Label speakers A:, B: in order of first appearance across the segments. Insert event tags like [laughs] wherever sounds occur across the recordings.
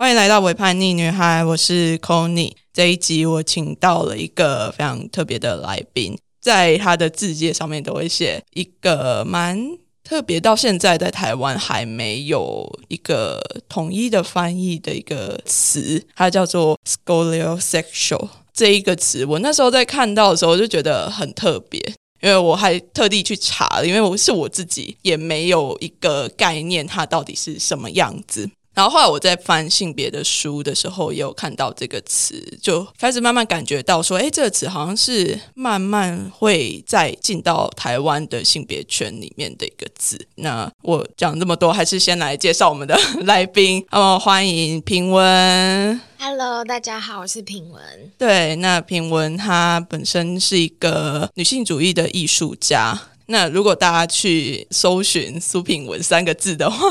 A: 欢迎来到《伪叛逆女孩》，我是 Conny 这一集我请到了一个非常特别的来宾，在他的字界上面都会写一个蛮特别，到现在在台湾还没有一个统一的翻译的一个词，它叫做 “scoliosexual” 这一个词。我那时候在看到的时候就觉得很特别，因为我还特地去查了，因为我是我自己也没有一个概念，它到底是什么样子。然后后来我在翻性别的书的时候，也有看到这个词，就开始慢慢感觉到说，哎，这个词好像是慢慢会再进到台湾的性别圈里面的一个字。那我讲这么多，还是先来介绍我们的 [laughs] 来宾。哦，欢迎平文。
B: Hello，大家好，我是平文。
A: 对，那平文她本身是一个女性主义的艺术家。那如果大家去搜寻苏品文三个字的话，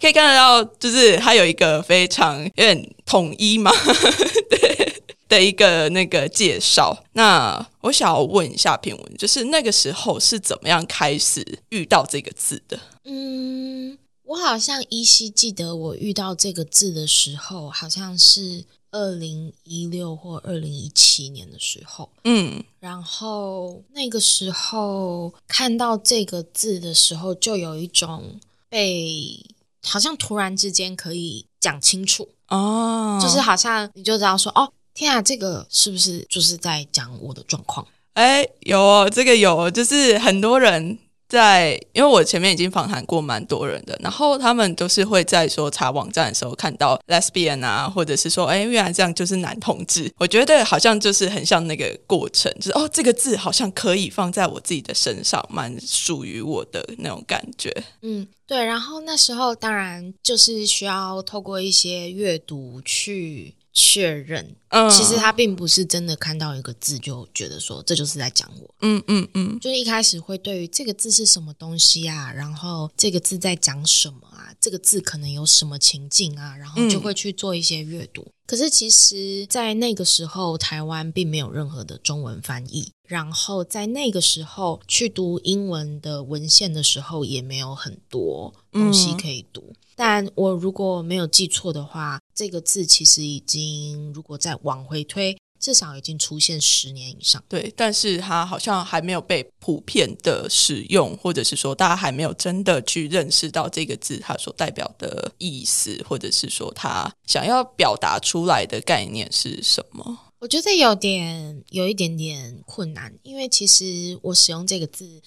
A: 可以看得到，就是它有一个非常有点统一嘛，[laughs] 对的一个那个介绍。那我想要问一下品文，就是那个时候是怎么样开始遇到这个字的？
B: 嗯，我好像依稀记得我遇到这个字的时候，好像是。二零一六或二零一七年的时候，嗯，然后那个时候看到这个字的时候，就有一种被好像突然之间可以讲清楚哦，就是好像你就知道说哦，天啊，这个是不是就是在讲我的状况？
A: 哎，有这个有，就是很多人。在，因为我前面已经访谈过蛮多人的，然后他们都是会在说查网站的时候看到 lesbian 啊，或者是说，哎，原来这样就是男同志。我觉得好像就是很像那个过程，就是哦，这个字好像可以放在我自己的身上，蛮属于我的那种感觉。
B: 嗯，对。然后那时候当然就是需要透过一些阅读去。确认，嗯，其实他并不是真的看到一个字就觉得说这就是在讲我，嗯嗯嗯，就是一开始会对于这个字是什么东西啊，然后这个字在讲什么啊，这个字可能有什么情境啊，然后就会去做一些阅读。可是其实，在那个时候，台湾并没有任何的中文翻译，然后在那个时候去读英文的文献的时候，也没有很多东西可以读。但我如果没有记错的话，这个字其实已经，如果再往回推，至少已经出现十年以上。
A: 对，但是它好像还没有被普遍的使用，或者是说大家还没有真的去认识到这个字它所代表的意思，或者是说它想要表达出来的概念是什么？
B: 我觉得有点有一点点困难，因为其实我使用这个字。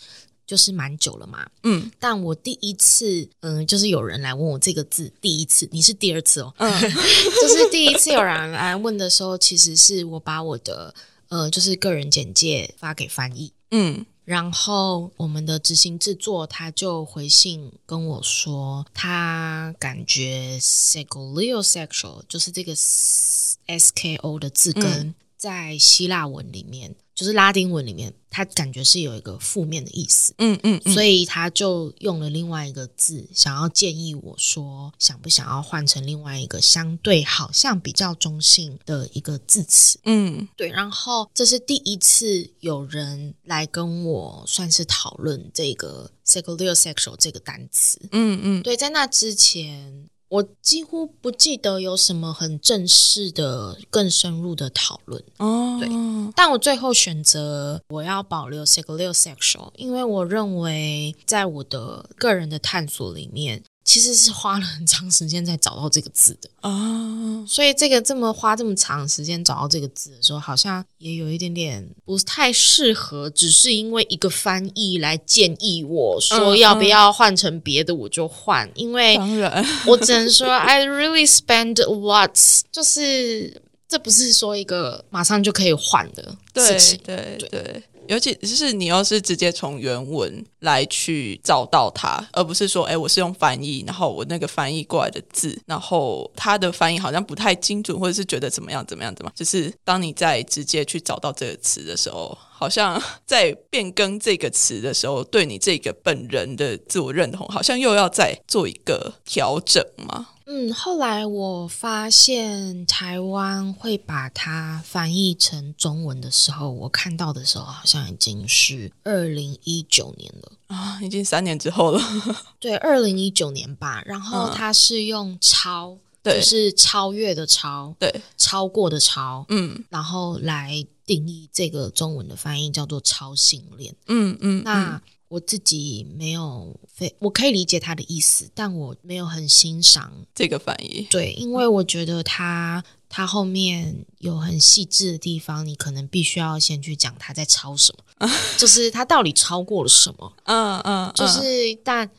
B: 就是蛮久了嘛，嗯，但我第一次，嗯，就是有人来问我这个字，第一次，你是第二次哦，嗯，[laughs] 就是第一次有人来问的时候，其实是我把我的，呃，就是个人简介发给翻译，嗯，然后我们的执行制作他就回信跟我说，他感觉 sexual 就是这个 s k o 的字根在希腊文里面。就是拉丁文里面，它感觉是有一个负面的意思，嗯嗯，所以他就用了另外一个字，想要建议我说，想不想要换成另外一个相对好像比较中性的一个字词，嗯，对。然后这是第一次有人来跟我算是讨论这个 sexual 这个单词，嗯嗯，对，在那之前。我几乎不记得有什么很正式的、更深入的讨论哦。对，但我最后选择我要保留 sexual，因为我认为在我的个人的探索里面。其实是花了很长时间才找到这个字的。啊，所以这个这么花这么长时间找到这个字的时候，好像也有一点点不太适合，只是因为一个翻译来建议我说要不要换成别的，我就换。因为
A: 当然，
B: 我只能说 I really spend lots，就是这不是说一个马上就可以换的事情，
A: 对对。尤其就是你要是直接从原文来去找到它，而不是说，哎，我是用翻译，然后我那个翻译过来的字，然后它的翻译好像不太精准，或者是觉得怎么样怎么样怎么，就是当你在直接去找到这个词的时候，好像在变更这个词的时候，对你这个本人的自我认同，好像又要再做一个调整吗？
B: 嗯，后来我发现台湾会把它翻译成中文的时候，我看到的时候好像已经是二零一九年了
A: 啊，已经三年之后了。[laughs] [laughs]
B: 对，二零一九年吧。然后它是用“超”就是超越的超，
A: 对，
B: 超过的超，
A: 嗯，
B: 然后来定义这个中文的翻译叫做超性恋，
A: 嗯嗯，
B: 那。我自己没有非，我可以理解他的意思，但我没有很欣赏
A: 这个翻译。
B: 对，因为我觉得他他后面有很细致的地方，你可能必须要先去讲他在抄什么，[laughs] 就是他到底超过了什么。
A: 嗯嗯，
B: 就是但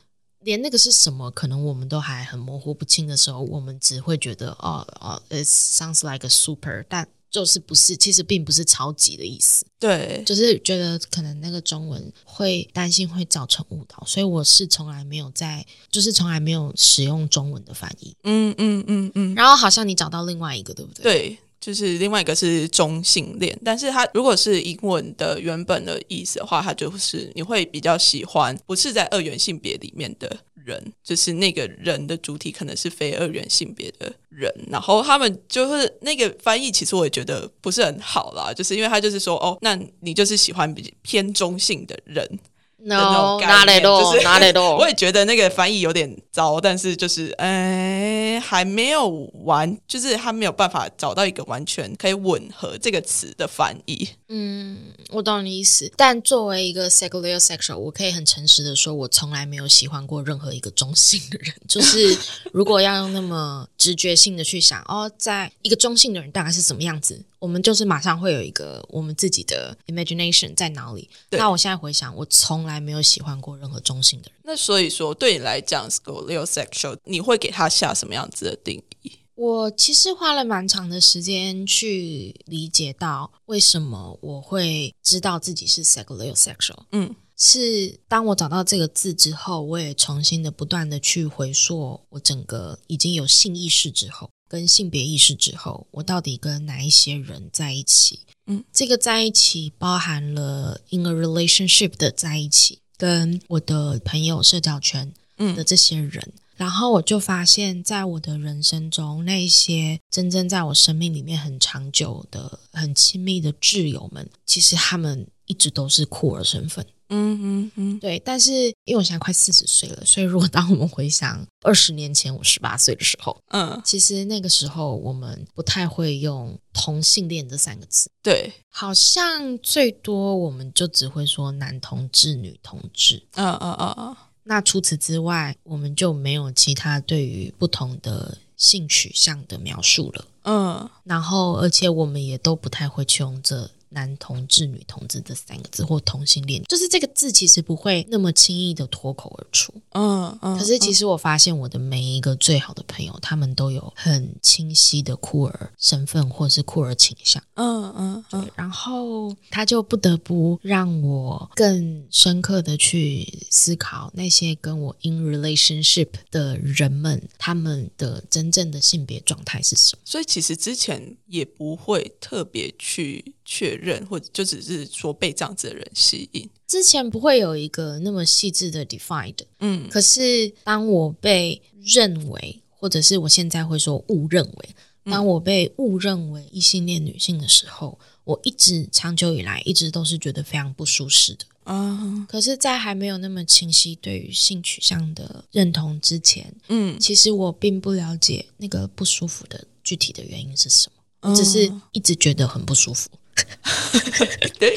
B: 连那个是什么，可能我们都还很模糊不清的时候，我们只会觉得哦哦，it sounds like a super，但。就是不是，其实并不是超级的意思。
A: 对，
B: 就是觉得可能那个中文会担心会造成误导，所以我是从来没有在，就是从来没有使用中文的翻译。
A: 嗯嗯嗯嗯。
B: 然后好像你找到另外一个，对不对？
A: 对，就是另外一个是中性恋，但是它如果是英文的原本的意思的话，它就是你会比较喜欢不是在二元性别里面的。人就是那个人的主体可能是非二元性别的人，然后他们就是那个翻译，其实我也觉得不是很好啦，就是因为他就是说哦，那你就是喜欢比偏中性的人。
B: no，哪里多，哪里多，[laughs]
A: 我也觉得那个翻译有点糟，但是就是，哎，还没有完，就是他没有办法找到一个完全可以吻合这个词的翻译。
B: 嗯，我懂你意思，但作为一个 secular sexual，我可以很诚实的说，我从来没有喜欢过任何一个中性的人。就是如果要用那么直觉性的去想，哦，在一个中性的人大概是什么样子？我们就是马上会有一个我们自己的 imagination 在脑里。那我现在回想，我从来没有喜欢过任何中性的人。
A: 那所以说，对你来讲，sexual，你会给他下什么样子的定义？
B: 我其实花了蛮长的时间去理解到为什么我会知道自己是 sexual。
A: 嗯，
B: 是当我找到这个字之后，我也重新的不断的去回溯我整个已经有性意识之后。跟性别意识之后，我到底跟哪一些人在一起？
A: 嗯，
B: 这个在一起包含了 in a relationship 的在一起，跟我的朋友社交圈的这些人。然后我就发现，在我的人生中，那些真正在我生命里面很长久的、很亲密的挚友们，其实他们一直都是酷儿身份。
A: 嗯嗯嗯，
B: 对，但是因为我现在快四十岁了，所以如果当我们回想二十年前我十八岁的时候，
A: 嗯，
B: 其实那个时候我们不太会用同性恋这三个字，
A: 对，
B: 好像最多我们就只会说男同志、女同志，
A: 嗯嗯嗯嗯，
B: 那除此之外，我们就没有其他对于不同的性取向的描述了，
A: 嗯，
B: 然后而且我们也都不太会去用这。男同志、女同志这三个字，或同性恋，就是这个字其实不会那么轻易的脱口而出。
A: 嗯嗯。
B: 可是其实我发现我的每一个最好的朋友，他们都有很清晰的酷儿身份，或是酷儿倾向。
A: 嗯嗯。
B: 嗯。然后他就不得不让我更深刻的去思考那些跟我 in relationship 的人们，他们的真正的性别状态是什么。
A: 所以其实之前也不会特别去。确认，或者就只是说被这样子的人吸引。
B: 之前不会有一个那么细致的 defined，
A: 嗯。
B: 可是当我被认为，或者是我现在会说误认为，当我被误认为异性恋女性的时候，我一直长久以来一直都是觉得非常不舒适的。
A: 啊。
B: 可是，在还没有那么清晰对于性取向的认同之前，
A: 嗯，
B: 其实我并不了解那个不舒服的具体的原因是什么，只是一直觉得很不舒服。[laughs]
A: 对，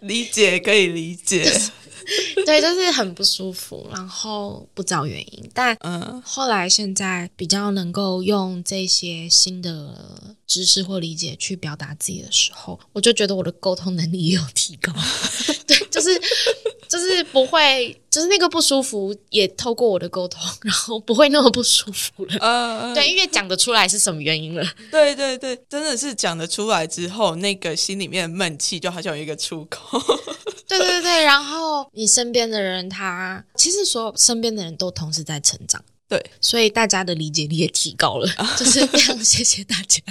A: 理解可以理解，[laughs]
B: 对，就是很不舒服，然后不知道原因，但
A: 嗯，
B: 后来现在比较能够用这些新的知识或理解去表达自己的时候，我就觉得我的沟通能力也有提高，[laughs] 对，就是。就是不会，就是那个不舒服也透过我的沟通，然后不会那么不舒服了。
A: 呃，
B: 对，因为讲得出来是什么原因了。
A: 对对对，真的是讲得出来之后，那个心里面的闷气就好像有一个出口。[laughs]
B: 对对对，然后你身边的人，他其实所有身边的人都同时在成长。
A: 对，
B: 所以大家的理解力也提高了，[laughs] 就是非常谢谢大家。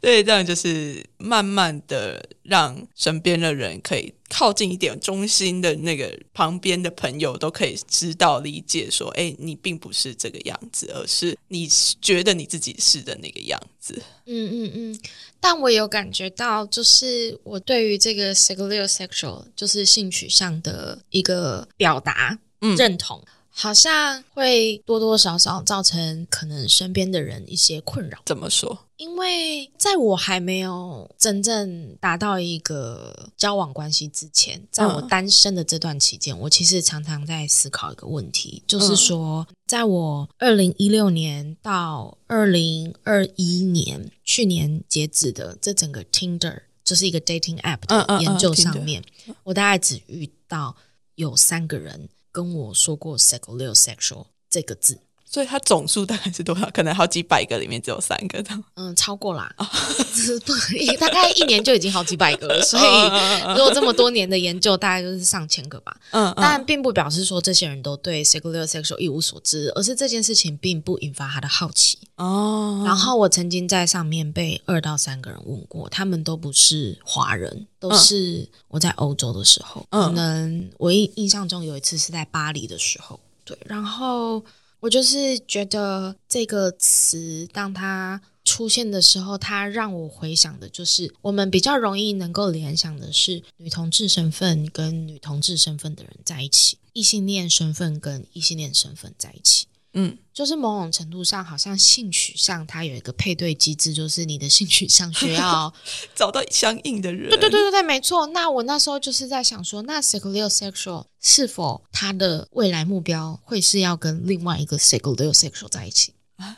A: 对，这样就是慢慢的让身边的人可以靠近一点，中心的那个旁边的朋友都可以知道理解，说，哎，你并不是这个样子，而是你觉得你自己是的那个样子。
B: 嗯嗯嗯。但我有感觉到，就是我对于这个 sexual sexual 就是性取向的一个表达认同。好像会多多少少造成可能身边的人一些困扰。
A: 怎么说？
B: 因为在我还没有真正达到一个交往关系之前，在我单身的这段期间，我其实常常在思考一个问题，就是说，在我二零一六年到二零二一年去年截止的这整个 Tinder 就是一个 dating app 的研究上面，我大概只遇到有三个人跟我说过 sexual 这个字。
A: 所以它总数大概是多少？可能好几百个里面只有三个这样。
B: 嗯，超过啦，不大概一年就已经好几百个了。所以 [laughs] 如果这么多年的研究，大概就是上千个吧。嗯，但并不表示说这些人都对 sexual sexual 一无所知，而是这件事情并不引发他的好奇。哦。然后我曾经在上面被二到三个人问过，他们都不是华人，都是我在欧洲的时候。可能我印印象中有一次是在巴黎的时候。对，然后。我就是觉得这个词，当它出现的时候，它让我回想的就是，我们比较容易能够联想的是女同志身份跟女同志身份的人在一起，异性恋身份跟异性恋身份在一起。嗯，就是某种程度上，好像性取向它有一个配对机制，就是你的性取向需要 [laughs]
A: 找到相应的人。
B: 对对对对对，没错。那我那时候就是在想说，那 sexual sexual 是否他的未来目标会是要跟另外一个 sexual sexual 在一起啊？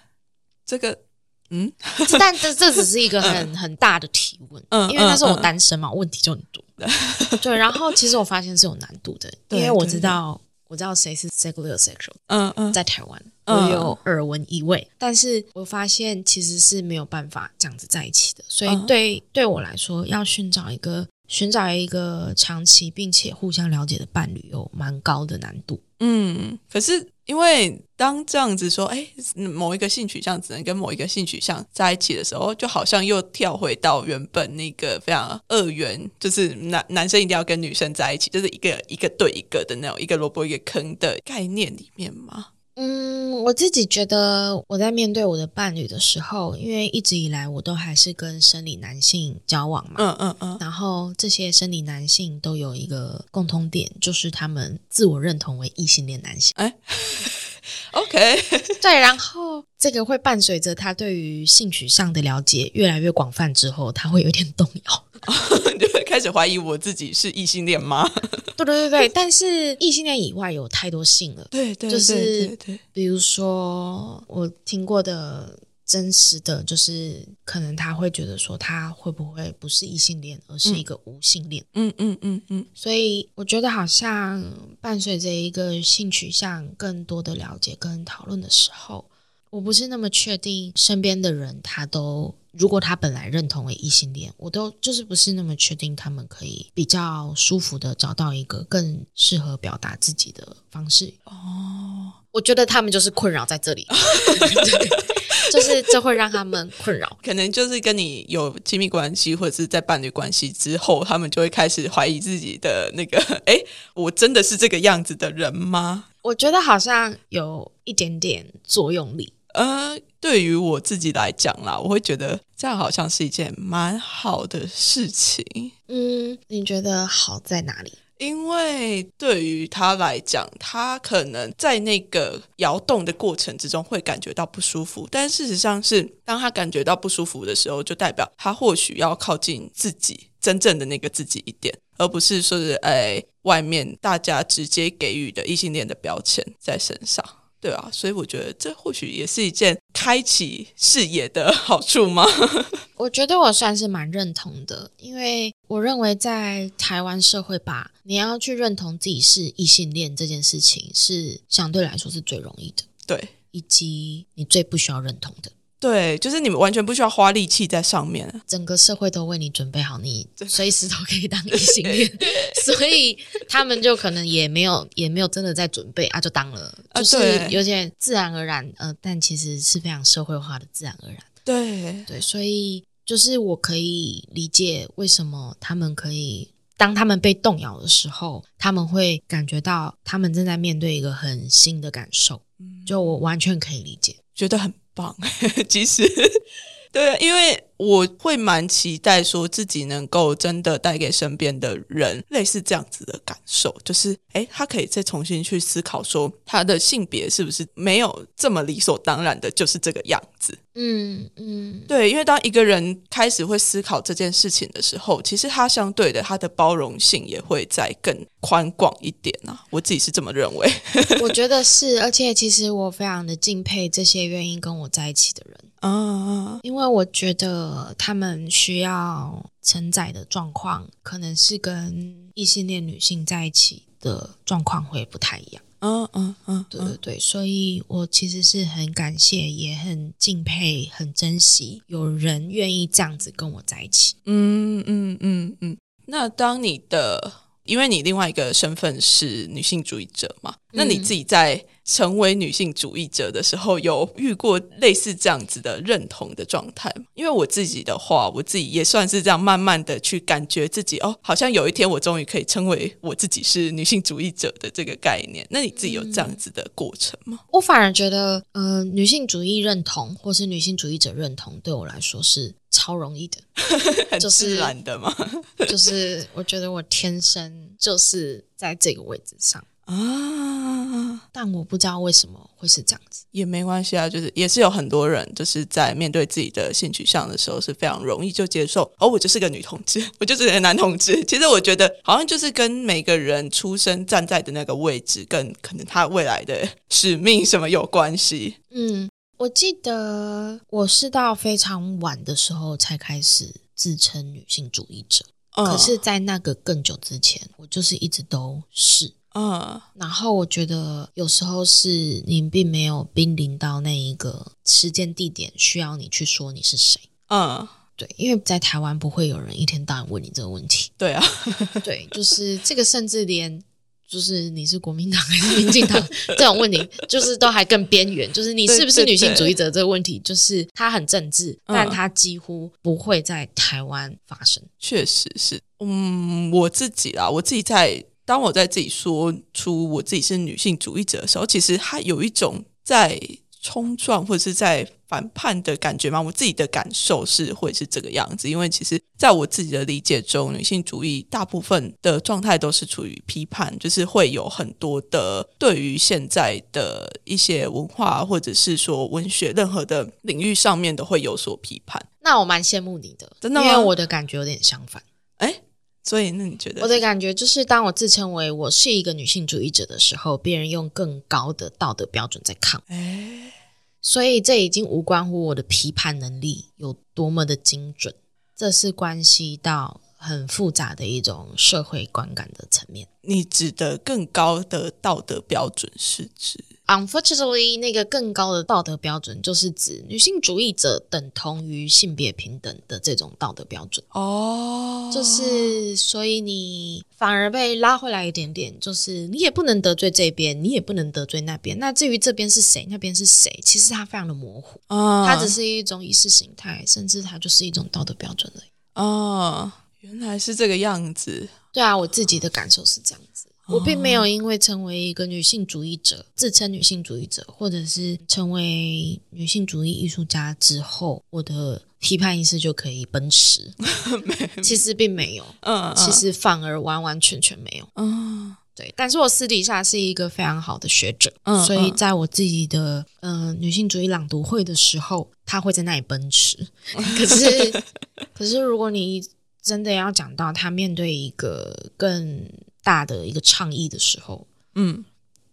A: 这个，嗯，
B: 但这这只是一个很很大的提问，嗯，因为那时候我单身嘛，问题就很多。对，然后其实我发现是有难度的，[laughs] 因为我知道。我知道谁是 sexual sexual，嗯嗯，在台湾我有耳闻一位，但是我发现其实是没有办法这样子在一起的，所以对对我来说，要寻找一个寻找一个长期并且互相了解的伴侣，有蛮高的难度。
A: 嗯，可是。因为当这样子说，哎，某一个性取向只能跟某一个性取向在一起的时候，就好像又跳回到原本那个非常二元，就是男男生一定要跟女生在一起，就是一个一个对一个的那种一个萝卜一个坑的概念里面吗？
B: 嗯，我自己觉得我在面对我的伴侣的时候，因为一直以来我都还是跟生理男性交往嘛，嗯嗯嗯，然后这些生理男性都有一个共通点，就是他们自我认同为异性恋男性。哎，[laughs]
A: OK，[laughs]
B: 对，然后这个会伴随着他对于性取向的了解越来越广泛之后，他会有点动摇。[laughs]
A: 就会开始怀疑我自己是异性恋吗？
B: 对对对对，[laughs] 但是异性恋以外有太多性了。
A: 对对，
B: 就是比如说我听过的真实的，就是可能他会觉得说他会不会不是异性恋，而是一个无性恋。嗯嗯嗯嗯。所以我觉得好像伴随着一个性取向更多的了解跟讨论的时候，我不是那么确定身边的人他都。如果他本来认同为异性恋，我都就是不是那么确定他们可以比较舒服的找到一个更适合表达自己的方式。哦，我觉得他们就是困扰在这里，[laughs] [laughs] 就是这会让他们困扰。
A: 可能就是跟你有亲密关系或者是在伴侣关系之后，他们就会开始怀疑自己的那个，哎，我真的是这个样子的人吗？
B: 我觉得好像有一点点作用力。
A: 呃，对于我自己来讲啦，我会觉得这样好像是一件蛮好的事情。
B: 嗯，你觉得好在哪里？
A: 因为对于他来讲，他可能在那个摇动的过程之中会感觉到不舒服，但事实上是当他感觉到不舒服的时候，就代表他或许要靠近自己真正的那个自己一点，而不是说是哎外面大家直接给予的异性恋的标签在身上。对啊，所以我觉得这或许也是一件开启视野的好处吗？[laughs]
B: 我觉得我算是蛮认同的，因为我认为在台湾社会吧，你要去认同自己是异性恋这件事情，是相对来说是最容易的，
A: 对，
B: 以及你最不需要认同的。
A: 对，就是你们完全不需要花力气在上面，
B: 整个社会都为你准备好，你随时都可以当 [laughs] 异性恋，[laughs] 所以他们就可能也没有也没有真的在准备啊，就当了，就是有点自然而然，呃，但其实是非常社会化的自然而然。
A: 对。
B: 对，所以就是我可以理解为什么他们可以当他们被动摇的时候，他们会感觉到他们正在面对一个很新的感受，就我完全可以理解，
A: 觉得很。棒，[laughs] 其实对，因为我会蛮期待说自己能够真的带给身边的人类似这样子的感受，就是哎，他可以再重新去思考说他的性别是不是没有这么理所当然的，就是这个样子。嗯嗯，对，因为当一个人开始会思考这件事情的时候，其实他相对的他的包容性也会再更宽广一点啊。我自己是这么认为，[laughs]
B: 我觉得是，而且其实我非常的敬佩这些愿意跟我在一起的人啊，因为我觉得他们需要承载的状况，可能是跟异性恋女性在一起的状况会不太一样。嗯嗯嗯，对对对，所以我其实是很感谢，也很敬佩，很珍惜有人愿意这样子跟我在一起。嗯
A: 嗯嗯嗯，那当你的。因为你另外一个身份是女性主义者嘛，那你自己在成为女性主义者的时候，有遇过类似这样子的认同的状态吗？因为我自己的话，我自己也算是这样，慢慢的去感觉自己哦，好像有一天我终于可以称为我自己是女性主义者的这个概念。那你自己有这样子的过程吗？
B: 我反而觉得，呃，女性主义认同或是女性主义者认同，对我来说是。超容易的，[laughs]
A: 很自然的嘛。[laughs]
B: 就是我觉得我天生就是在这个位置上啊，但我不知道为什么会是这样子，
A: 也没关系啊。就是也是有很多人就是在面对自己的性取向的时候是非常容易就接受。哦，我就是个女同志，我就是个男同志。其实我觉得好像就是跟每个人出生站在的那个位置，跟可能他未来的使命什么有关系。嗯。
B: 我记得我是到非常晚的时候才开始自称女性主义者，可是，在那个更久之前，我就是一直都是。嗯，然后我觉得有时候是你并没有濒临到那一个时间地点，需要你去说你是谁。嗯，对，因为在台湾不会有人一天到晚问你这个问题。
A: 对啊，[laughs]
B: 对，就是这个，甚至连。就是你是国民党还是民进党这种问题，[laughs] 就是都还更边缘。就是你是不是女性主义者这个问题，就是它很政治，但它几乎不会在台湾发生。
A: 确实是，嗯，我自己啦，我自己在当我在自己说出我自己是女性主义者的时候，其实它有一种在。冲撞或者是在反叛的感觉吗？我自己的感受是会是这个样子，因为其实在我自己的理解中，女性主义大部分的状态都是处于批判，就是会有很多的对于现在的一些文化或者是说文学任何的领域上面都会有所批判。
B: 那我蛮羡慕你的，
A: 真的，
B: 因为我的感觉有点相反。
A: 哎，所以那你觉得
B: 我的感觉就是，当我自称为我是一个女性主义者的时候，别人用更高的道德标准在看。哎。所以这已经无关乎我的批判能力有多么的精准，这是关系到很复杂的一种社会观感的层面。
A: 你指的更高的道德标准是指
B: ？Unfortunately，那个更高的道德标准就是指女性主义者等同于性别平等的这种道德标准哦。就是所以你反而被拉回来一点点，就是你也不能得罪这边，你也不能得罪那边。那至于这边是谁，那边是谁，其实它非常的模糊啊。它只是一种意识形态，甚至它就是一种道德标准而已。
A: 哦，原来是这个样子。
B: 对啊，我自己的感受是这样子。我并没有因为成为一个女性主义者，自称女性主义者，或者是成为女性主义艺术家之后，我的批判意识就可以奔驰。[laughs] 其实并没有，嗯，其实反而完完全全没有。嗯，对。但是我私底下是一个非常好的学者，嗯，所以在我自己的嗯女性主义朗读会的时候，他会在那里奔驰。可是，[laughs] 可是如果你真的要讲到他面对一个更大的一个倡议的时候，嗯，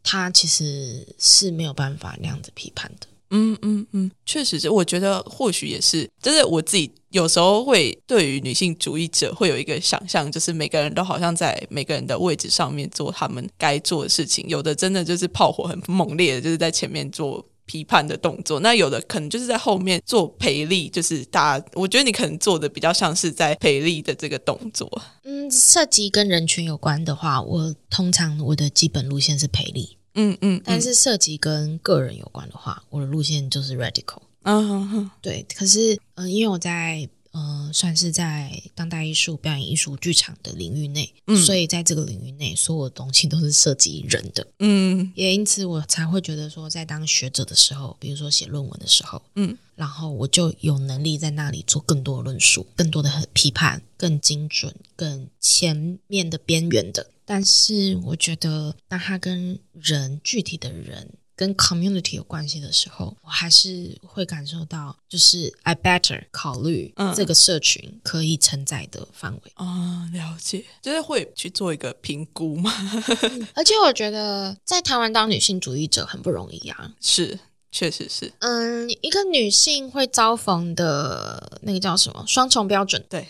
B: 他其实是没有办法那样子批判的。
A: 嗯嗯嗯，确实是，我觉得或许也是，就是我自己有时候会对于女性主义者会有一个想象，就是每个人都好像在每个人的位置上面做他们该做的事情，有的真的就是炮火很猛烈的，就是在前面做。批判的动作，那有的可能就是在后面做陪力，就是大家，我觉得你可能做的比较像是在陪力的这个动作。
B: 嗯，涉及跟人群有关的话，我通常我的基本路线是陪力。嗯嗯，但是涉及跟个人有关的话，我的路线就是 radical。嗯哼哼，对。可是，嗯，因为我在。呃，算是在当代艺术、表演艺术、剧场的领域内，所以在这个领域内，所有的东西都是涉及人的。嗯，也因此我才会觉得说，在当学者的时候，比如说写论文的时候，嗯，然后我就有能力在那里做更多的论述，更多的批判，更精准、更前面的边缘的。但是我觉得，当他跟人具体的人。跟 community 有关系的时候，我还是会感受到，就是 I better 考虑这个社群可以承载的范围
A: 啊，了解，就是会去做一个评估嘛。[laughs]
B: 而且我觉得在台湾当女性主义者很不容易啊，
A: 是，确实是。
B: 嗯，一个女性会遭逢的那个叫什么双重标准，
A: 对，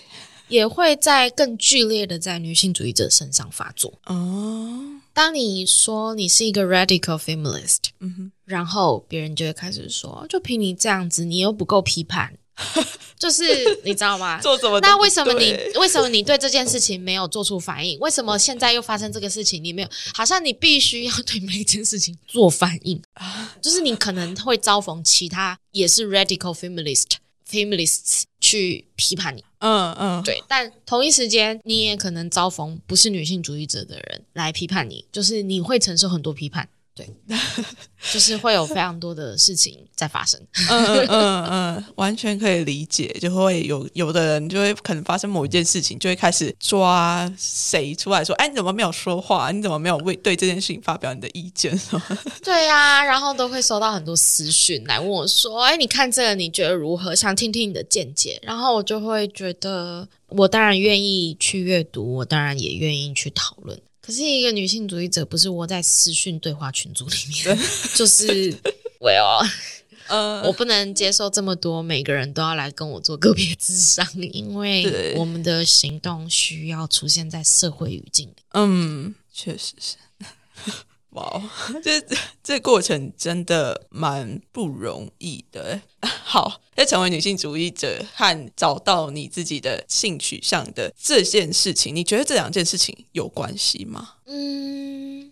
B: 也会在更剧烈的在女性主义者身上发作哦。当你说你是一个 radical feminist，嗯哼，然后别人就会开始说，就凭你这样子，你又不够批判，[laughs] 就是你知道吗？[laughs]
A: 做什么？
B: 那为什么你 [laughs] 为什么你对这件事情没有做出反应？为什么现在又发生这个事情？你没有，好像你必须要对每一件事情做反应啊！就是你可能会遭逢其他也是 radical feminist feminists 去批判你。嗯嗯，对，但同一时间你也可能遭逢不是女性主义者的人来批判你，就是你会承受很多批判。对，[laughs] 就是会有非常多的事情在发生。
A: 嗯嗯完全可以理解，就会有有的人就会可能发生某一件事情，就会开始抓谁出来说：“哎，你怎么没有说话？你怎么没有为对这件事情发表你的意见？” [laughs]
B: 对呀，然后都会收到很多私讯来问我说：“哎，你看这个你觉得如何？想听听你的见解。”然后我就会觉得，我当然愿意去阅读，我当然也愿意去讨论。可是一个女性主义者，不是窝在私讯对话群组里面，[laughs] 就是 [laughs] 我要，呃，我不能接受这么多，每个人都要来跟我做个别智商，因为我们的行动需要出现在社会语境里。
A: 嗯，确实是。哇，[laughs] 这这过程真的蛮不容易的。[laughs] 好，在成为女性主义者和找到你自己的性取向的这件事情，你觉得这两件事情有关系吗？
B: 嗯。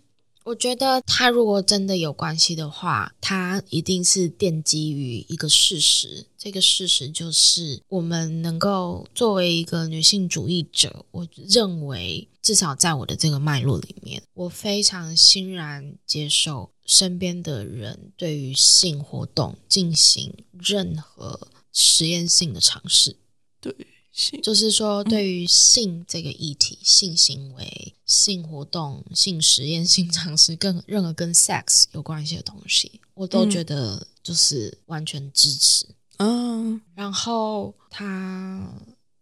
B: 我觉得他如果真的有关系的话，他一定是奠基于一个事实。这个事实就是，我们能够作为一个女性主义者，我认为至少在我的这个脉络里面，我非常欣然接受身边的人对于性活动进行任何实验性的尝试。
A: 对。
B: 就是说，对于性这个议题、性行为、性活动、性实验、性尝试，跟任何跟 sex 有关系的东西，我都觉得就是完全支持。嗯，然后它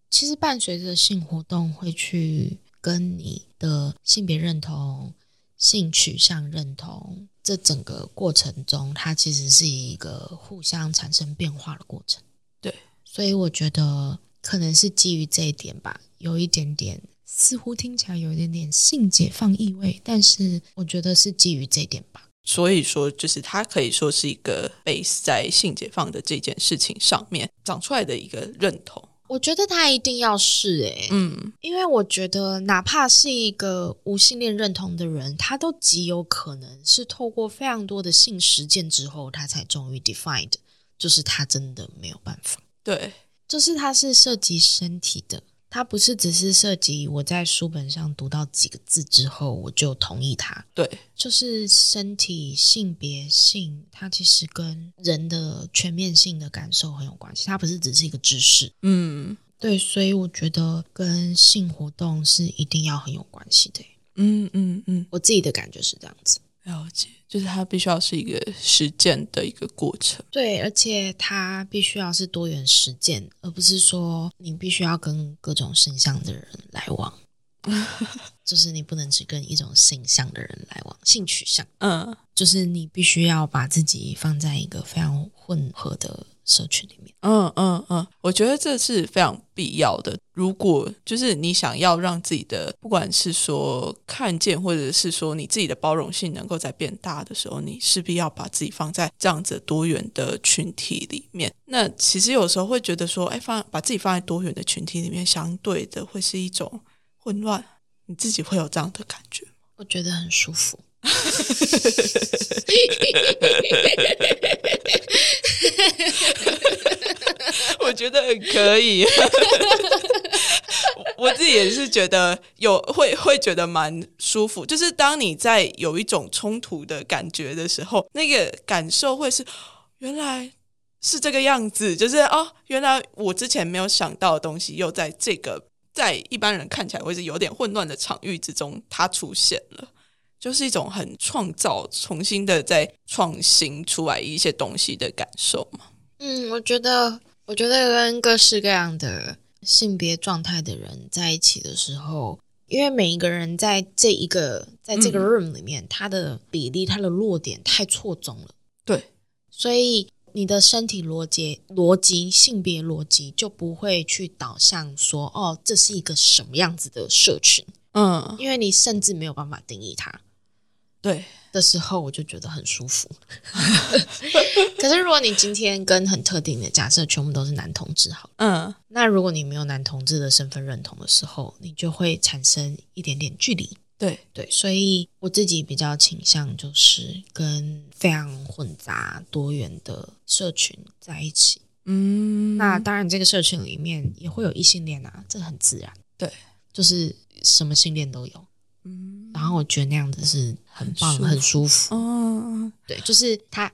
B: 其实伴随着性活动，会去跟你的性别认同、性取向认同这整个过程中，它其实是一个互相产生变化的过程。
A: 对，
B: 所以我觉得。可能是基于这一点吧，有一点点，似乎听起来有一点点性解放意味，但是我觉得是基于这一点吧。
A: 所以说，就是它可以说是一个 base 在性解放的这件事情上面长出来的一个认同。
B: 我觉得他一定要是诶，嗯，因为我觉得哪怕是一个无性恋认同的人，他都极有可能是透过非常多的性实践之后，他才终于 defined，就是他真的没有办法。
A: 对。
B: 就是它是涉及身体的，它不是只是涉及我在书本上读到几个字之后我就同意它。
A: 对，
B: 就是身体性别性，它其实跟人的全面性的感受很有关系。它不是只是一个知识。嗯，对，所以我觉得跟性活动是一定要很有关系的。嗯嗯嗯，我自己的感觉是这样子。
A: 了解。就是它必须要是一个实践的一个过程，
B: 对，而且它必须要是多元实践，而不是说你必须要跟各种性向的人来往，[laughs] 就是你不能只跟一种性向的人来往，性取向，嗯，就是你必须要把自己放在一个非常混合的。社群里面，嗯
A: 嗯嗯，我觉得这是非常必要的。如果就是你想要让自己的，不管是说看见，或者是说你自己的包容性能够在变大的时候，你势必要把自己放在这样子多元的群体里面。那其实有时候会觉得说，哎，放把自己放在多元的群体里面，相对的会是一种混乱。你自己会有这样的感觉吗？[laughs]
B: 我觉得很舒服。[laughs] [laughs] [laughs]
A: 我觉得可以。[laughs] 我自己也是觉得有会会觉得蛮舒服，就是当你在有一种冲突的感觉的时候，那个感受会是原来是这个样子，就是哦，原来我之前没有想到的东西，又在这个在一般人看起来会是有点混乱的场域之中，它出现了，就是一种很创造、重新的在创新出来一些东西的感受嘛。
B: 嗯，我觉得，我觉得跟各式各样的。性别状态的人在一起的时候，因为每一个人在这一个在这个 room 里面，他的比例、他的弱点太错综了。
A: 对，
B: 所以你的身体逻辑、逻辑、性别逻辑就不会去导向说，哦，这是一个什么样子的社群？嗯，因为你甚至没有办法定义它。
A: 对。
B: 的时候我就觉得很舒服，[laughs] 可是如果你今天跟很特定的假设全部都是男同志，好，嗯，那如果你没有男同志的身份认同的时候，你就会产生一点点距离。
A: 对
B: 对，所以我自己比较倾向就是跟非常混杂多元的社群在一起。嗯，那当然这个社群里面也会有异性恋啊，这很自然。
A: 对，
B: 就是什么性恋都有。嗯，然后我觉得那样子是很棒、很舒服。嗯，对，就是他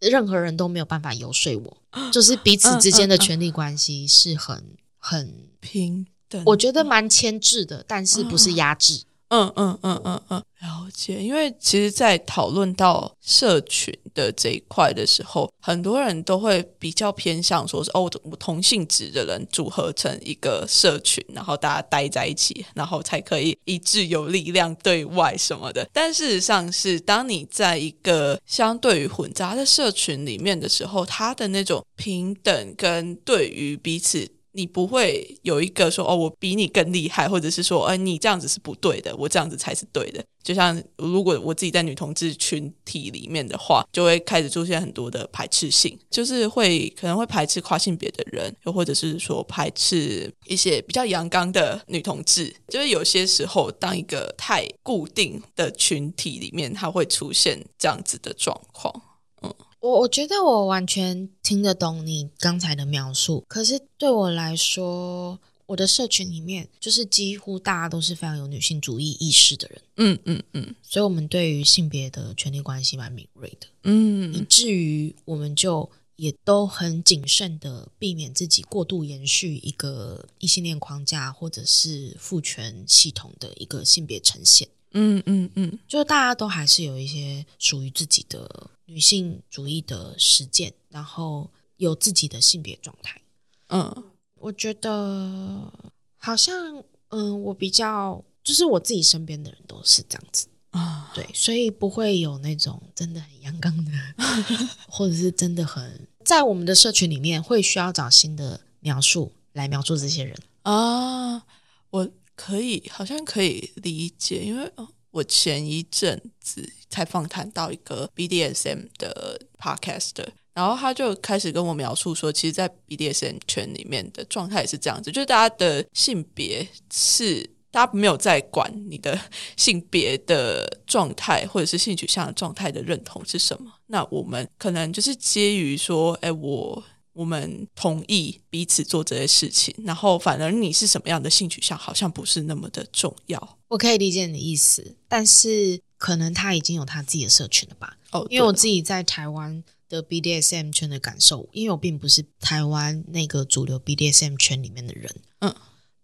B: 任何人都没有办法游说我，就是彼此之间的权力关系是很很
A: 平等，
B: 我觉得蛮牵制的，但是不是压制。
A: 嗯嗯嗯嗯嗯，了解。因为其实，在讨论到社群的这一块的时候，很多人都会比较偏向说是哦，我同性质的人组合成一个社群，然后大家待在一起，然后才可以一致有力量对外什么的。但事实上是，当你在一个相对于混杂的社群里面的时候，他的那种平等跟对于彼此。你不会有一个说哦，我比你更厉害，或者是说，哎，你这样子是不对的，我这样子才是对的。就像如果我自己在女同志群体里面的话，就会开始出现很多的排斥性，就是会可能会排斥跨性别的人，又或者是说排斥一些比较阳刚的女同志。就是有些时候，当一个太固定的群体里面，它会出现这样子的状况。
B: 嗯。我我觉得我完全听得懂你刚才的描述，可是对我来说，我的社群里面就是几乎大家都是非常有女性主义意识的人，嗯嗯嗯，所以我们对于性别的权利关系蛮敏锐的，嗯，以至于我们就也都很谨慎的避免自己过度延续一个异性恋框架或者是父权系统的一个性别呈现，嗯嗯嗯，就大家都还是有一些属于自己的。女性主义的实践，然后有自己的性别状态。嗯，我觉得好像，嗯，我比较就是我自己身边的人都是这样子啊，对，所以不会有那种真的很阳刚的，[laughs] 或者是真的很在我们的社群里面会需要找新的描述来描述这些人
A: 啊。我可以好像可以理解，因为。我前一阵子才访谈到一个 BDSM 的 podcaster，然后他就开始跟我描述说，其实，在 BDSM 圈里面的状态是这样子，就是大家的性别是大家没有在管你的 [laughs] 性别的状态或者是性取向的状态的认同是什么，那我们可能就是基于说，哎，我。我们同意彼此做这些事情，然后反而你是什么样的性取向，好像不是那么的重要。
B: 我可以理解你的意思，但是可能他已经有他自己的社群了吧？哦，因为我自己在台湾的 BDSM 圈的感受，因为我并不是台湾那个主流 BDSM 圈里面的人，嗯，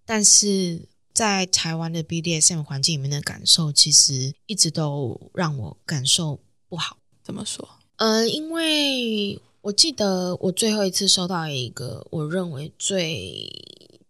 B: 但是在台湾的 BDSM 环境里面的感受，其实一直都让我感受不好。
A: 怎么说？
B: 呃，因为。我记得我最后一次收到一个我认为最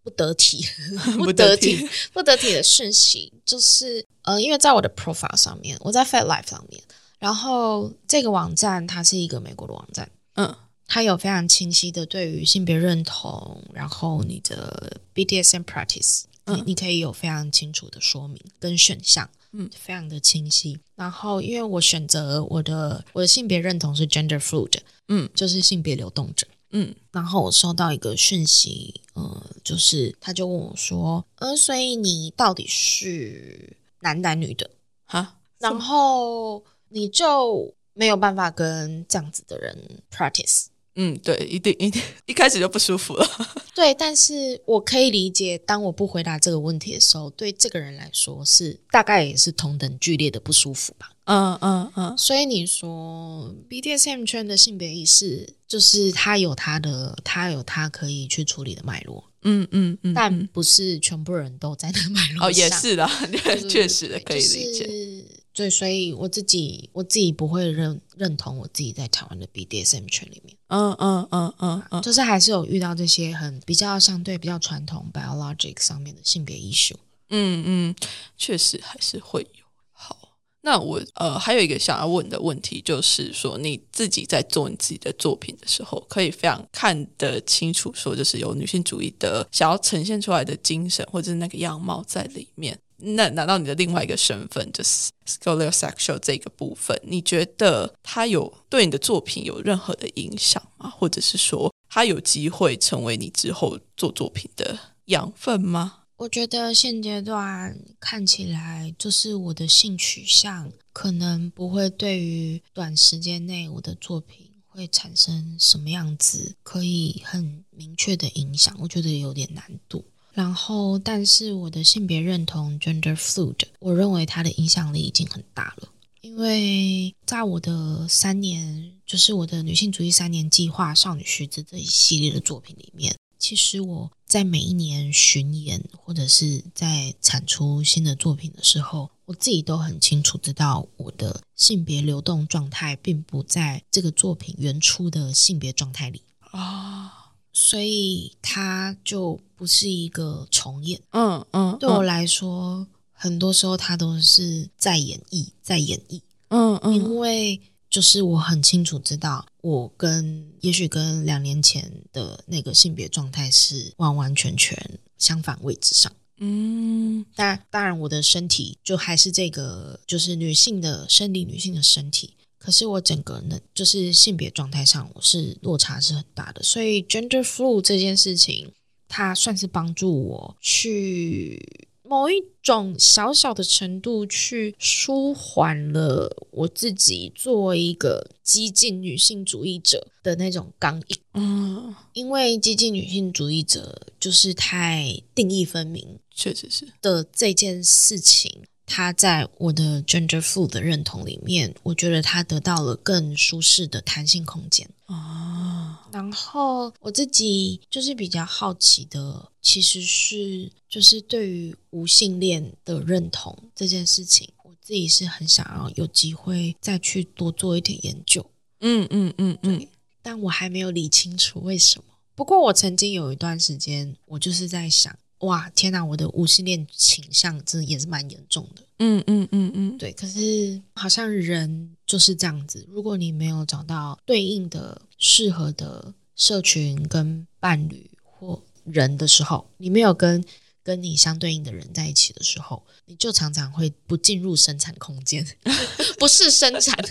B: 不得体、[laughs] 不得体、不得体的讯息，就是呃，因为在我的 profile 上面，我在 Fat Life 上面，然后这个网站它是一个美国的网站，嗯，它有非常清晰的对于性别认同，然后你的 BDSM practice，你你可以有非常清楚的说明跟选项。嗯，非常的清晰。然后，因为我选择我的我的性别认同是 gender fluid，嗯，就是性别流动者，嗯。然后我收到一个讯息，呃，就是他就问我说，呃，所以你到底是男男女的哈？然后你就没有办法跟这样子的人 practice，
A: 嗯，对，一定一定一开始就不舒服了。[laughs]
B: 对，但是我可以理解，当我不回答这个问题的时候，对这个人来说是大概也是同等剧烈的不舒服吧。
A: 嗯嗯嗯。
B: 所以你说 BDSM 圈的性别意识，就是他有他的，他有他可以去处理的脉络。
A: 嗯嗯嗯。
B: 但不是全部人都在那个脉络上。
A: 哦，也是的，[laughs] 确实的，可以理
B: 解。对，所以我自己我自己不会认认同我自己在台湾的 BDSM 圈里面，
A: 嗯嗯嗯嗯嗯，
B: 就是还是有遇到这些很比较相对比较传统 biologic 上面的性别艺术，
A: 嗯嗯，确实还是会有。好，那我呃还有一个想要问的问题，就是说你自己在做你自己的作品的时候，可以非常看得清楚，说就是有女性主义的想要呈现出来的精神或者是那个样貌在里面。那拿到你的另外一个身份，就是 scholosexual 这个部分，你觉得它有对你的作品有任何的影响吗？或者是说，它有机会成为你之后做作品的养分吗？
B: 我觉得现阶段看起来，就是我的性取向可能不会对于短时间内我的作品会产生什么样子可以很明确的影响，我觉得有点难度。然后，但是我的性别认同 gender fluid，我认为它的影响力已经很大了。因为在我的三年，就是我的女性主义三年计划《少女须子》这一系列的作品里面，其实我在每一年巡演或者是在产出新的作品的时候，我自己都很清楚知道我的性别流动状态并不在这个作品原初的性别状态里
A: 啊。
B: 所以它就不是一个重演，
A: 嗯嗯，
B: 对我来说，很多时候它都是在演绎，在演绎，
A: 嗯嗯，
B: 因为就是我很清楚知道，我跟也许跟两年前的那个性别状态是完完全全相反位置上，
A: 嗯，
B: 但当然我的身体就还是这个，就是女性的生理，女性的身体。可是我整个呢，就是性别状态上，我是落差是很大的，所以 gender flu 这件事情，它算是帮助我去某一种小小的程度去舒缓了我自己作为一个激进女性主义者的那种刚硬。
A: 嗯，
B: 因为激进女性主义者就是太定义分明，
A: 确实是
B: 的这件事情。他在我的 gender food 的认同里面，我觉得他得到了更舒适的弹性空间
A: 啊。
B: 然后我自己就是比较好奇的，其实是就是对于无性恋的认同这件事情，我自己是很想要有机会再去多做一点研究。
A: 嗯嗯嗯嗯，
B: 但我还没有理清楚为什么。不过我曾经有一段时间，我就是在想。哇，天哪！我的无性恋倾向真的也是蛮严重的。
A: 嗯嗯嗯嗯，
B: 对。可是好像人就是这样子，如果你没有找到对应的适合的社群跟伴侣或人的时候，你没有跟跟你相对应的人在一起的时候，你就常常会不进入生产空间，[laughs] 不是生产。[laughs]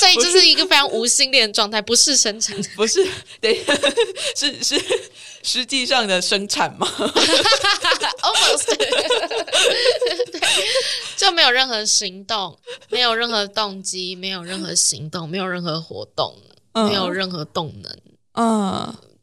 B: 所以这是一个非常无心恋的状态，不是生产，[laughs]
A: 不是，对，是是实际上的生产吗
B: ？Almost，就没有任何行动，没有任何动机，没有任何行动，没有任何活动，没有任何动能。
A: 嗯，
B: 对，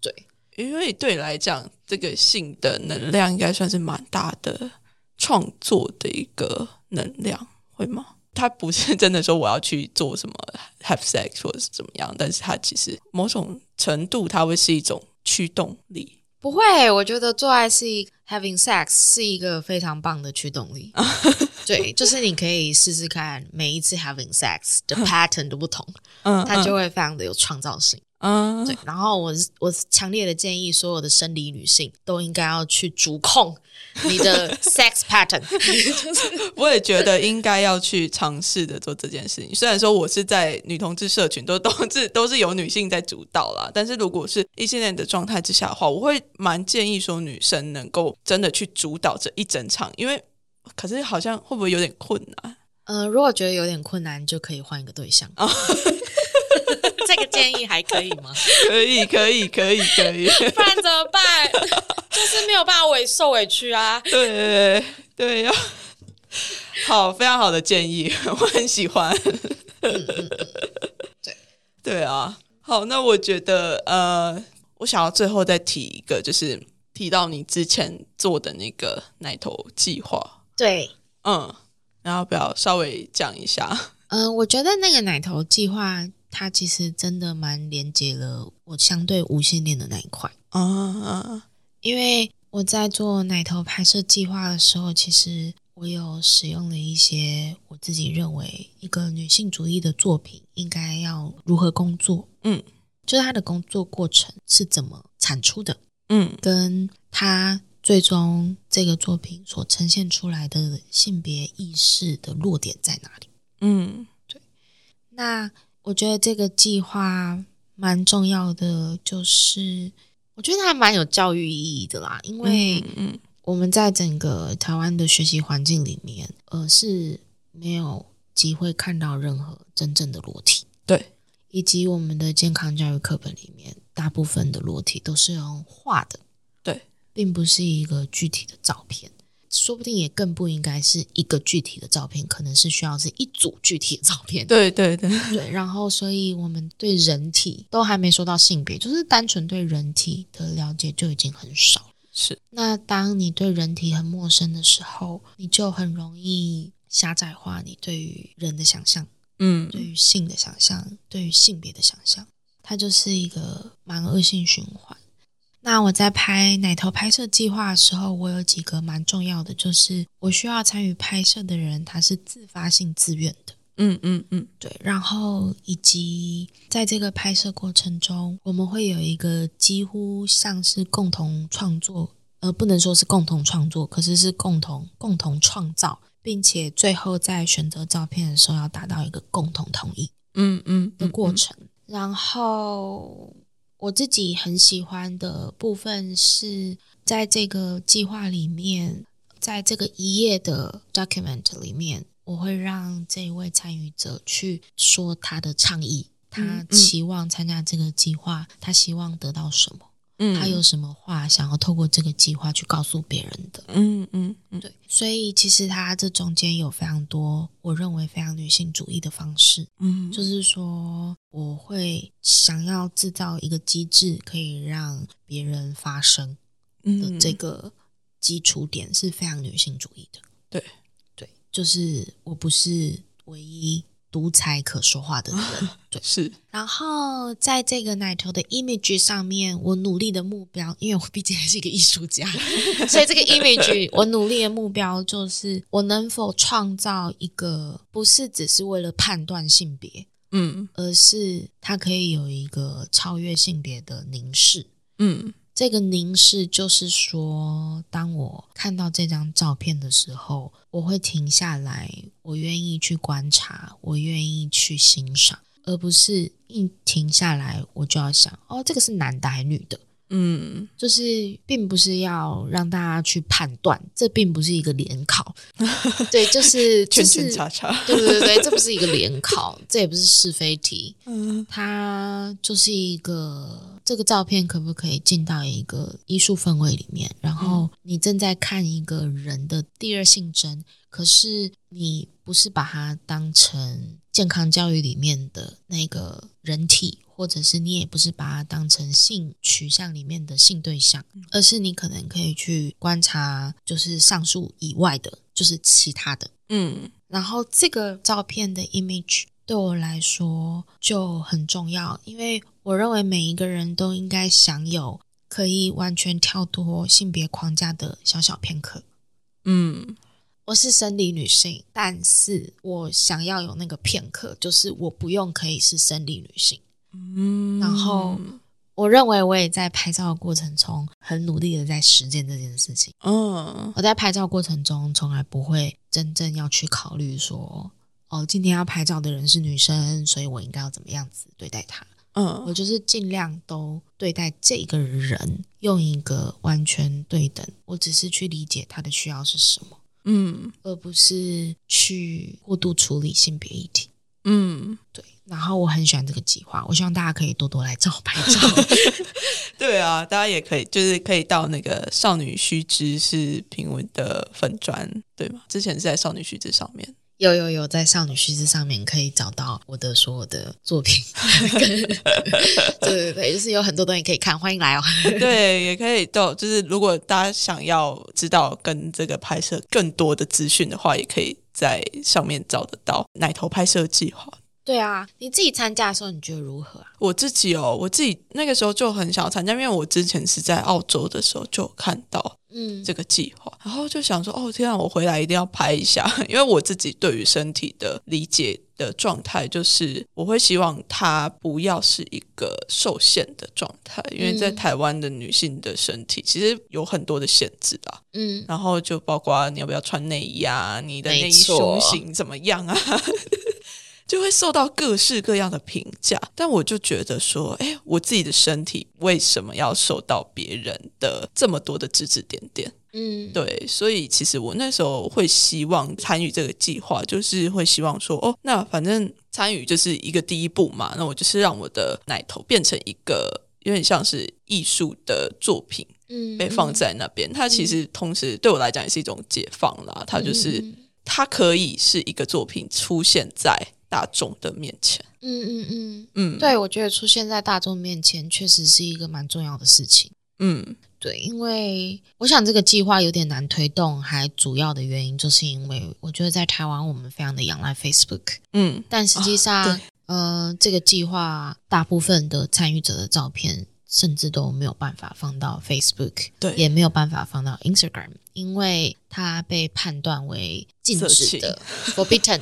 A: 因为对你来讲，这个性的能量应该算是蛮大的，创作的一个能量，会吗？他不是真的说我要去做什么 [laughs] have sex 或者是怎么样，但是他其实某种程度，它会是一种驱动力。
B: 不会，我觉得做爱是 having sex 是一个非常棒的驱动力。[laughs] 对，就是你可以试试看，每一次 having sex 的 [laughs] pattern 都不同，
A: 嗯，
B: 它就会非常的有创造性。
A: 嗯，
B: 对。然后我我强烈的建议，所有的生理女性都应该要去主控。你的 [laughs] sex pattern，[laughs]
A: 我也觉得应该要去尝试的做这件事情。虽然说我是在女同志社群，都都是都是由女性在主导啦，但是如果是异性恋的状态之下的话，我会蛮建议说女生能够真的去主导这一整场，因为可是好像会不会有点困难？
B: 呃，如果觉得有点困难，就可以换一个对象。[laughs] [laughs] 这个建议还可以吗？
A: 可以，可以，可以，可以。
B: 不然怎么办？[laughs] 就是没有办法委受委屈啊。
A: 对对呀，好，非常好的建议，我很喜欢。
B: 对
A: 对啊，好，那我觉得呃，我想要最后再提一个，就是提到你之前做的那个奶头计划。
B: 对，
A: 嗯，然后不要稍微讲一下。
B: 嗯，我觉得那个奶头计划，它其实真的蛮连接了我相对无性恋的那一块啊，因为我在做奶头拍摄计划的时候，其实我有使用了一些我自己认为一个女性主义的作品应该要如何工作，嗯，就是它的工作过程是怎么产出的，嗯，跟它最终这个作品所呈现出来的性别意识的弱点在哪里。嗯，对。那我觉得这个计划蛮重要的，就是我觉得它还蛮有教育意义的啦。因为我们在整个台湾的学习环境里面，呃，是没有机会看到任何真正的裸体。
A: 对，
B: 以及我们的健康教育课本里面，大部分的裸体都是用画的，
A: 对，
B: 并不是一个具体的照片。说不定也更不应该是一个具体的照片，可能是需要是一组具体的照片。
A: 对对对
B: 对。然后，所以我们对人体都还没说到性别，就是单纯对人体的了解就已经很少。
A: 是。
B: 那当你对人体很陌生的时候，你就很容易狭窄化你对于人的想象。嗯。对于性的想象，对于性别的想象，它就是一个蛮恶性循环。那我在拍奶头拍摄计划的时候，我有几个蛮重要的，就是我需要参与拍摄的人，他是自发性自愿的。嗯嗯嗯，对。然后以及在这个拍摄过程中，我们会有一个几乎像是共同创作，呃，不能说是共同创作，可是是共同共同创造，并且最后在选择照片的时候要达到一个共同同意。嗯嗯的过程，然后。我自己很喜欢的部分是在这个计划里面，在这个一页的 document 里面，我会让这一位参与者去说他的倡议，他期望参加这个计划，他希望得到什么。他有什么话想要透过这个计划去告诉别人的？嗯嗯嗯，对，所以其实他这中间有非常多我认为非常女性主义的方式。嗯，就是说我会想要制造一个机制，可以让别人发声的这个基础点是非常女性主义的。
A: 对
B: 对，就是我不是唯一。独裁可说话的人，[laughs] 对，
A: 是。
B: 然后在这个奶头的 image 上面，我努力的目标，因为我毕竟还是一个艺术家，[laughs] 所以这个 [laughs] image 我努力的目标就是，我能否创造一个不是只是为了判断性别，嗯，而是它可以有一个超越性别的凝视，嗯。这个凝视就是说，当我看到这张照片的时候，我会停下来，我愿意去观察，我愿意去欣赏，而不是一停下来我就要想，哦，这个是男的还是女的？嗯，就是并不是要让大家去判断，这并不是一个联考，[laughs] 对，就是
A: 圈圈叉叉，[laughs]
B: 对对对，这不是一个联考，[laughs] 这也不是是非题，嗯，它就是一个这个照片可不可以进到一个艺术氛围里面？然后你正在看一个人的第二性征，可是你不是把它当成健康教育里面的那个人体。或者是你也不是把它当成性取向里面的性对象，而是你可能可以去观察，就是上述以外的，就是其他的。嗯，然后这个照片的 image 对我来说就很重要，因为我认为每一个人都应该享有可以完全跳脱性别框架的小小片刻。嗯，我是生理女性，但是我想要有那个片刻，就是我不用可以是生理女性。嗯，然后我认为我也在拍照的过程中很努力的在实践这件事情。嗯，我在拍照过程中从来不会真正要去考虑说，哦，今天要拍照的人是女生，所以我应该要怎么样子对待她。嗯，我就是尽量都对待这个人用一个完全对等，我只是去理解他的需要是什么，嗯，而不是去过度处理性别议题。嗯，对。然后我很喜欢这个计划，我希望大家可以多多来找拍照。[laughs]
A: 对啊，大家也可以，就是可以到那个少女须知是平文的粉砖，对吗？之前是在少女须知上面
B: 有有有，在少女须知上面可以找到我的所有的作品。[laughs] 对对对，就是有很多东西可以看，欢迎来哦。
A: 对，也可以到，就是如果大家想要知道跟这个拍摄更多的资讯的话，也可以在上面找得到奶头拍摄计划。
B: 对啊，你自己参加的时候，你觉得如何啊？
A: 我自己哦，我自己那个时候就很想要参加，因为我之前是在澳洲的时候就看到嗯。这个计划，然后就想说哦天啊，我回来一定要拍一下，[laughs] 因为我自己对于身体的理解的状态，就是我会希望它不要是一个受限的状态，因为在台湾的女性的身体其实有很多的限制啊，嗯，然后就包括你要不要穿内衣啊，你的内衣胸型怎么样啊。就会受到各式各样的评价，但我就觉得说，哎，我自己的身体为什么要受到别人的这么多的指指点点？嗯，对，所以其实我那时候会希望参与这个计划，就是会希望说，哦，那反正参与就是一个第一步嘛，那我就是让我的奶头变成一个有点像是艺术的作品，嗯，被放在那边。它其实同时对我来讲也是一种解放啦，它就是它可以是一个作品出现在。大众的面前，嗯
B: 嗯嗯。嗯，对，我觉得出现在大众面前确实是一个蛮重要的事情。嗯，对，因为我想这个计划有点难推动，还主要的原因就是因为我觉得在台湾我们非常的仰赖 Facebook，嗯，但实际上，呃，这个计划大部分的参与者的照片。甚至都没有办法放到 Facebook，
A: 对，
B: 也没有办法放到 Instagram，因为它被判断为禁止的 forbidden，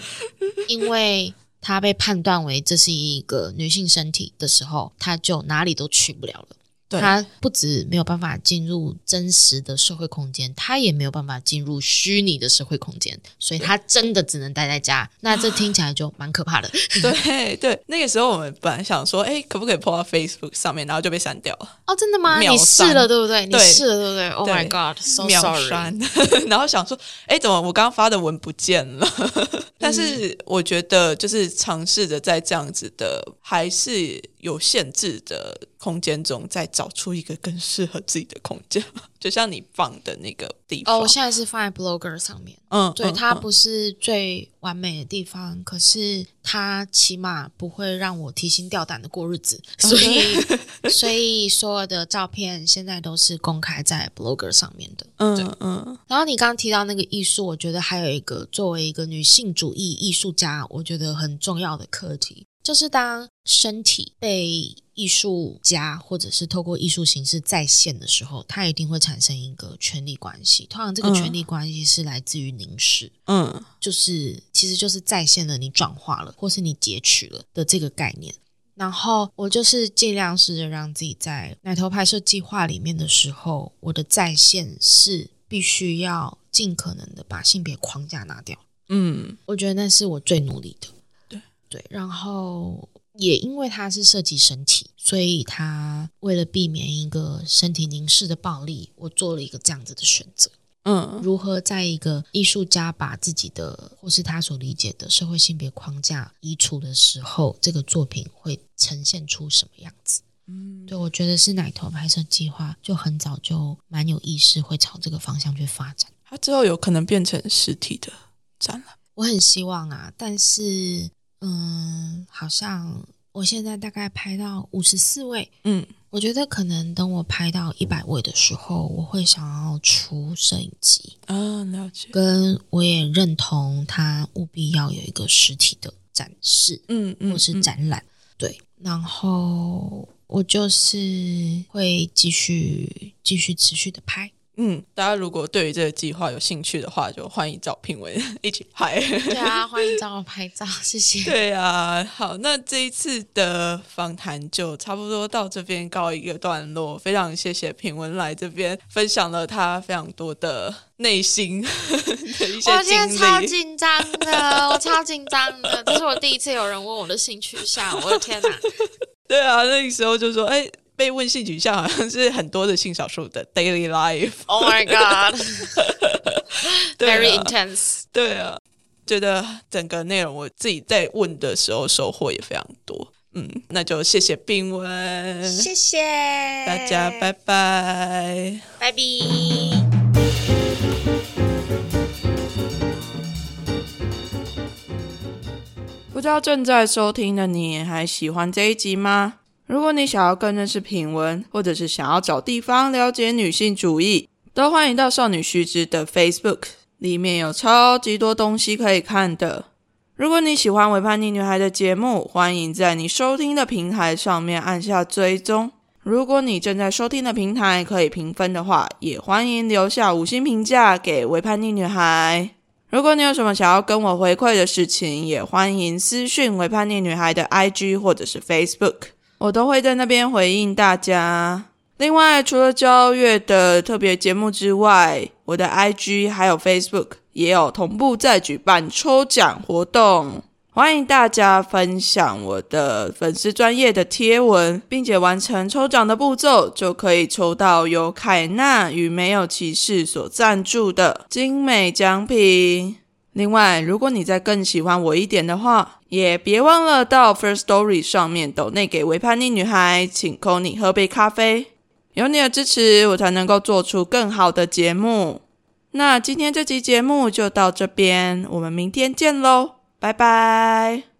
B: 因为她被判断为这是一个女性身体的时候，她就哪里都去不了了。他不止没有办法进入真实的社会空间，他也没有办法进入虚拟的社会空间，所以他真的只能待在家。[laughs] 那这听起来就蛮可怕的。
A: 对对，那个时候我们本来想说，哎，可不可以 po 到 Facebook 上面，然后就被删掉了。哦，
B: 真的吗？你试了对不对？你试了对不对？Oh my god，so
A: sorry。[laughs] 然后想说，哎，怎么我刚刚发的文不见了？[laughs] 但是我觉得，就是尝试着在这样子的还是有限制的空间中，再找出一个更适合自己的空间。[laughs] 就像你放的那个地方，
B: 哦，我现在是放在 Blogger 上面。嗯，对，它不是最完美的地方，可是它起码不会让我提心吊胆的过日子。所以，[laughs] [laughs] 所以所有的照片现在都是公开在 Blogger 上面的。嗯嗯。然后你刚刚提到那个艺术，我觉得还有一个作为一个女性主义艺术家，我觉得很重要的课题。就是当身体被艺术家或者是透过艺术形式再现的时候，它一定会产生一个权力关系。通常这个权力关系是来自于凝视，嗯，就是其实就是再现了你转化了，或是你截取了的这个概念。然后我就是尽量试着让自己在奶头拍摄计划里面的时候，我的在线是必须要尽可能的把性别框架拿掉。嗯，我觉得那是我最努力的。对对，然后也因为它是涉及身体，所以他为了避免一个身体凝视的暴力，我做了一个这样子的选择。嗯，如何在一个艺术家把自己的或是他所理解的社会性别框架移除的时候，这个作品会呈现出什么样子？嗯，对，我觉得是奶头拍摄计划就很早就蛮有意识会朝这个方向去发展。
A: 它之后有可能变成实体的展览，
B: 我很希望啊，但是。嗯，好像我现在大概拍到五十四位。嗯，我觉得可能等我拍到一百位的时候，我会想要出摄影机
A: 啊，了解。
B: 跟我也认同，它务必要有一个实体的展示，嗯嗯，或是展览。对，然后我就是会继续继续持续的拍。
A: 嗯，大家如果对于这个计划有兴趣的话，就欢迎找评委 [laughs] 一起拍。
B: 对啊，欢迎找我拍照，[laughs] 谢谢。
A: 对啊，好，那这一次的访谈就差不多到这边告一个段落。非常谢谢品文来这边分享了他非常多的内心 [laughs] 的一些
B: 我今天超紧张的，我超紧张的，这是我第一次有人问我的性取向，我的天哪！
A: 对啊，那个时候就说，哎。被问性取向好像是很多的性少数的 daily life。
B: Oh my god，very [laughs] intense。
A: 对啊，觉得整个内容我自己在问的时候收获也非常多。嗯，那就谢谢冰文，
B: 谢谢
A: 大家，拜拜，
B: 拜拜。
A: 不知道正在收听的你还喜欢这一集吗？如果你想要更认识品文，或者是想要找地方了解女性主义，都欢迎到少女须知的 Facebook，里面有超级多东西可以看的。如果你喜欢《伪叛逆女孩》的节目，欢迎在你收听的平台上面按下追踪。如果你正在收听的平台可以评分的话，也欢迎留下五星评价给《伪叛逆女孩》。如果你有什么想要跟我回馈的事情，也欢迎私讯《伪叛逆女孩》的 IG 或者是 Facebook，我都会在那边回应大家。另外，除了交月的特别节目之外，我的 IG 还有 Facebook。也有同步在举办抽奖活动，欢迎大家分享我的粉丝专业的贴文，并且完成抽奖的步骤，就可以抽到由凯纳与没有骑士所赞助的精美奖品。另外，如果你再更喜欢我一点的话，也别忘了到 First Story 上面抖内给维叛逆女孩，请 c o n y 喝杯咖啡。有你的支持，我才能够做出更好的节目。那今天这集节目就到这边，我们明天见喽，拜拜。